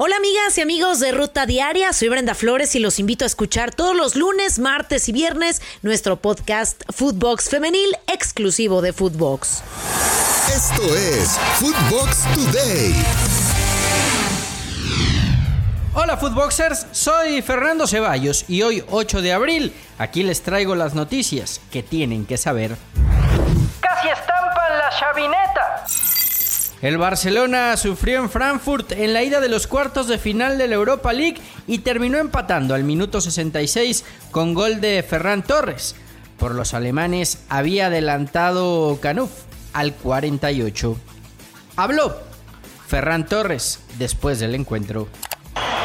Hola amigas y amigos de Ruta Diaria, soy Brenda Flores y los invito a escuchar todos los lunes, martes y viernes nuestro podcast Footbox Femenil exclusivo de Footbox. Esto es Footbox Today. Hola Footboxers, soy Fernando Ceballos y hoy 8 de abril aquí les traigo las noticias que tienen que saber. Casi estampan la chavineta. El Barcelona sufrió en Frankfurt en la ida de los cuartos de final de la Europa League y terminó empatando al minuto 66 con gol de Ferran Torres. Por los alemanes había adelantado Canuf al 48. Habló Ferran Torres después del encuentro.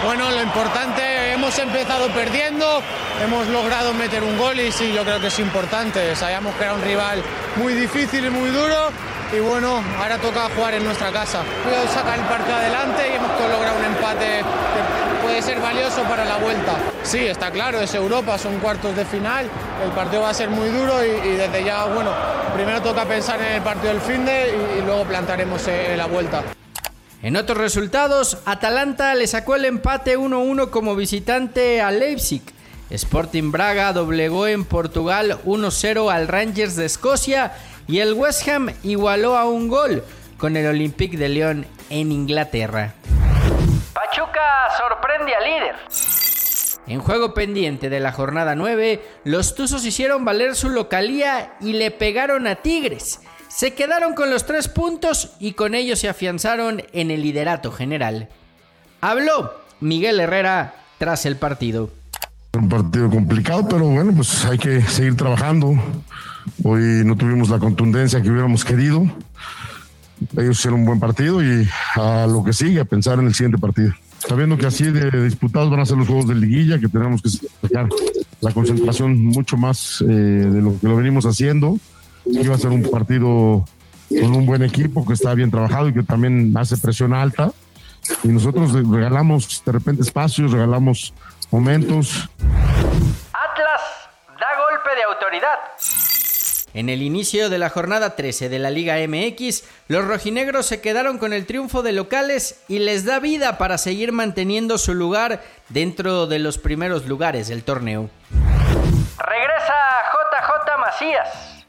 Bueno, lo importante, hemos empezado perdiendo, hemos logrado meter un gol y sí, yo creo que es importante. Sabíamos que era un rival muy difícil y muy duro y bueno, ahora toca jugar en nuestra casa. Puedo sacar el partido adelante y hemos logrado un empate que puede ser valioso para la vuelta. Sí, está claro, es Europa, son cuartos de final, el partido va a ser muy duro y, desde ya, bueno, primero toca pensar en el partido del fin de y, y luego plantaremos en la vuelta. En otros resultados, Atalanta le sacó el empate 1-1 como visitante a Leipzig. Sporting Braga doblegó en Portugal 1-0 al Rangers de Escocia y el West Ham igualó a un gol con el Olympique de León en Inglaterra. Pachuca sorprende al líder. En juego pendiente de la jornada 9, los Tuzos hicieron valer su localía y le pegaron a Tigres. Se quedaron con los tres puntos y con ellos se afianzaron en el liderato general. Habló Miguel Herrera tras el partido. Un partido complicado, pero bueno, pues hay que seguir trabajando. Hoy no tuvimos la contundencia que hubiéramos querido. Ellos hicieron un buen partido y a lo que sigue, a pensar en el siguiente partido. Sabiendo que así de disputados van a ser los juegos de liguilla, que tenemos que sacar la concentración mucho más eh, de lo que lo venimos haciendo Iba a ser un partido con un buen equipo que está bien trabajado y que también hace presión alta. Y nosotros regalamos de repente espacios, regalamos momentos. Atlas da golpe de autoridad. En el inicio de la jornada 13 de la Liga MX, los rojinegros se quedaron con el triunfo de locales y les da vida para seguir manteniendo su lugar dentro de los primeros lugares del torneo. Regresa JJ Macías.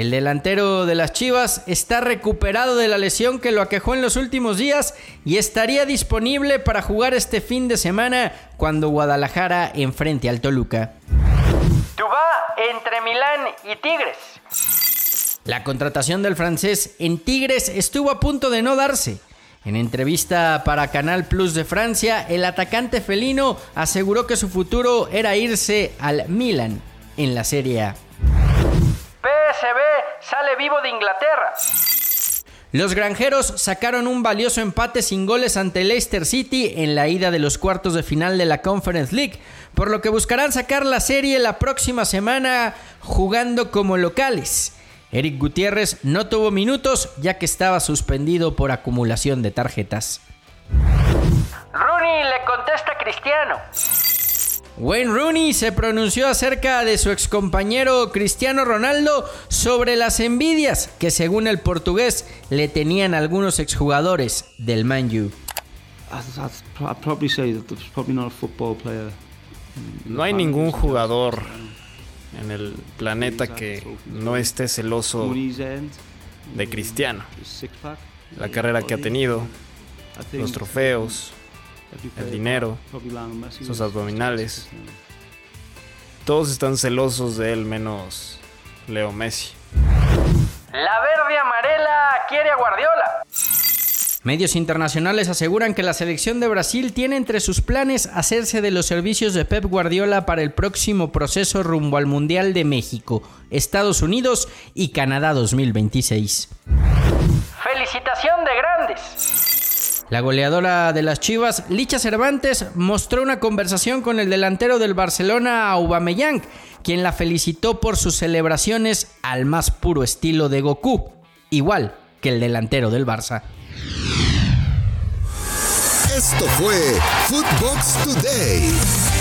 El delantero de las Chivas está recuperado de la lesión que lo aquejó en los últimos días y estaría disponible para jugar este fin de semana cuando Guadalajara enfrente al Toluca. Tubá entre Milán y Tigres. La contratación del francés en Tigres estuvo a punto de no darse. En entrevista para Canal Plus de Francia, el atacante felino aseguró que su futuro era irse al Milan en la Serie A. PSB sale vivo de Inglaterra. Los granjeros sacaron un valioso empate sin goles ante Leicester City en la ida de los cuartos de final de la Conference League, por lo que buscarán sacar la serie la próxima semana jugando como locales. Eric Gutiérrez no tuvo minutos ya que estaba suspendido por acumulación de tarjetas. Rooney le contesta a Cristiano. Wayne Rooney se pronunció acerca de su excompañero Cristiano Ronaldo sobre las envidias que según el portugués le tenían algunos exjugadores del Man U. No hay ningún jugador en el planeta que no esté celoso de Cristiano. La carrera que ha tenido, los trofeos, el dinero, sus abdominales. Todos están celosos de él menos Leo Messi. La verde amarela quiere a Guardiola. Medios internacionales aseguran que la selección de Brasil tiene entre sus planes hacerse de los servicios de Pep Guardiola para el próximo proceso rumbo al Mundial de México, Estados Unidos y Canadá 2026. Felicitación de grandes. La goleadora de las Chivas, Licha Cervantes, mostró una conversación con el delantero del Barcelona, Aubameyang, quien la felicitó por sus celebraciones al más puro estilo de Goku, igual que el delantero del Barça. Esto fue Footbox Today.